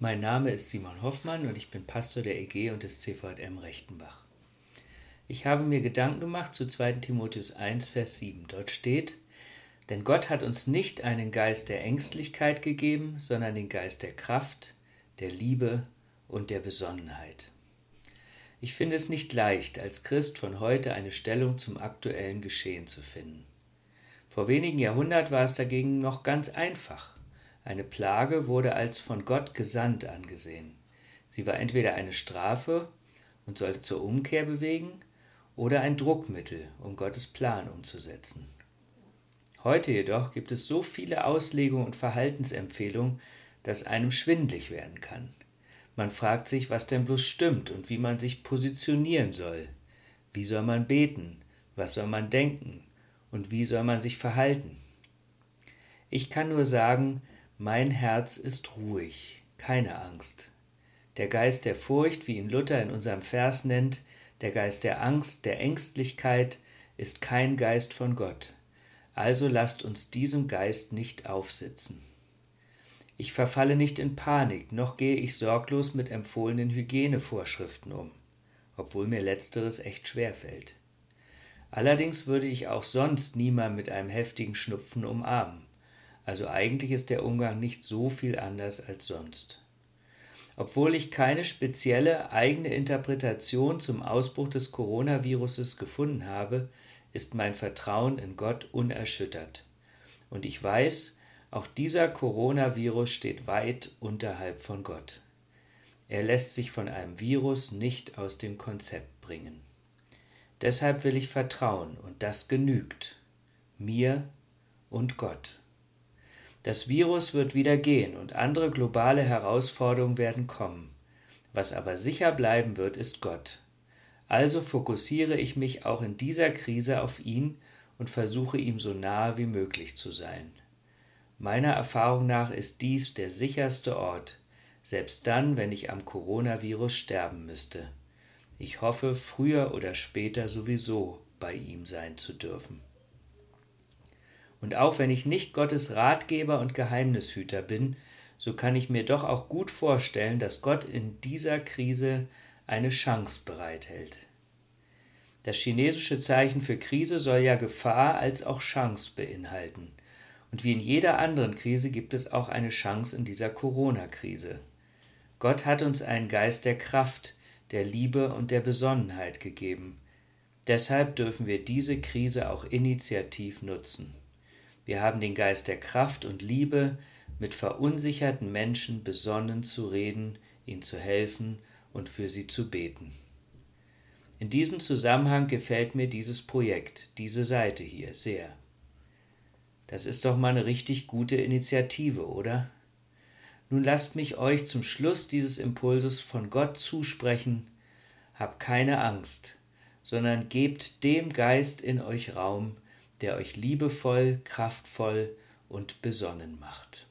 Mein Name ist Simon Hoffmann und ich bin Pastor der EG und des CVM Rechtenbach. Ich habe mir Gedanken gemacht zu 2. Timotheus 1, Vers 7. Dort steht, denn Gott hat uns nicht einen Geist der Ängstlichkeit gegeben, sondern den Geist der Kraft, der Liebe und der Besonnenheit. Ich finde es nicht leicht, als Christ von heute eine Stellung zum aktuellen Geschehen zu finden. Vor wenigen Jahrhunderten war es dagegen noch ganz einfach. Eine Plage wurde als von Gott gesandt angesehen. Sie war entweder eine Strafe und sollte zur Umkehr bewegen oder ein Druckmittel, um Gottes Plan umzusetzen. Heute jedoch gibt es so viele Auslegungen und Verhaltensempfehlungen, dass einem schwindlig werden kann. Man fragt sich, was denn bloß stimmt und wie man sich positionieren soll. Wie soll man beten? Was soll man denken? Und wie soll man sich verhalten? Ich kann nur sagen, mein Herz ist ruhig, keine Angst. Der Geist der Furcht, wie ihn Luther in unserem Vers nennt, der Geist der Angst, der Ängstlichkeit, ist kein Geist von Gott. Also lasst uns diesem Geist nicht aufsitzen. Ich verfalle nicht in Panik, noch gehe ich sorglos mit empfohlenen Hygienevorschriften um, obwohl mir letzteres echt schwer fällt. Allerdings würde ich auch sonst niemand mit einem heftigen Schnupfen umarmen. Also eigentlich ist der Umgang nicht so viel anders als sonst. Obwohl ich keine spezielle eigene Interpretation zum Ausbruch des Coronaviruses gefunden habe, ist mein Vertrauen in Gott unerschüttert. Und ich weiß, auch dieser Coronavirus steht weit unterhalb von Gott. Er lässt sich von einem Virus nicht aus dem Konzept bringen. Deshalb will ich vertrauen, und das genügt mir und Gott. Das Virus wird wieder gehen und andere globale Herausforderungen werden kommen. Was aber sicher bleiben wird, ist Gott. Also fokussiere ich mich auch in dieser Krise auf ihn und versuche ihm so nahe wie möglich zu sein. Meiner Erfahrung nach ist dies der sicherste Ort, selbst dann, wenn ich am Coronavirus sterben müsste. Ich hoffe, früher oder später sowieso bei ihm sein zu dürfen. Und auch wenn ich nicht Gottes Ratgeber und Geheimnishüter bin, so kann ich mir doch auch gut vorstellen, dass Gott in dieser Krise eine Chance bereithält. Das chinesische Zeichen für Krise soll ja Gefahr als auch Chance beinhalten. Und wie in jeder anderen Krise gibt es auch eine Chance in dieser Corona-Krise. Gott hat uns einen Geist der Kraft, der Liebe und der Besonnenheit gegeben. Deshalb dürfen wir diese Krise auch initiativ nutzen. Wir haben den Geist der Kraft und Liebe, mit verunsicherten Menschen besonnen zu reden, ihnen zu helfen und für sie zu beten. In diesem Zusammenhang gefällt mir dieses Projekt, diese Seite hier sehr. Das ist doch mal eine richtig gute Initiative, oder? Nun lasst mich euch zum Schluss dieses Impulses von Gott zusprechen, habt keine Angst, sondern gebt dem Geist in euch Raum, der euch liebevoll, kraftvoll und besonnen macht.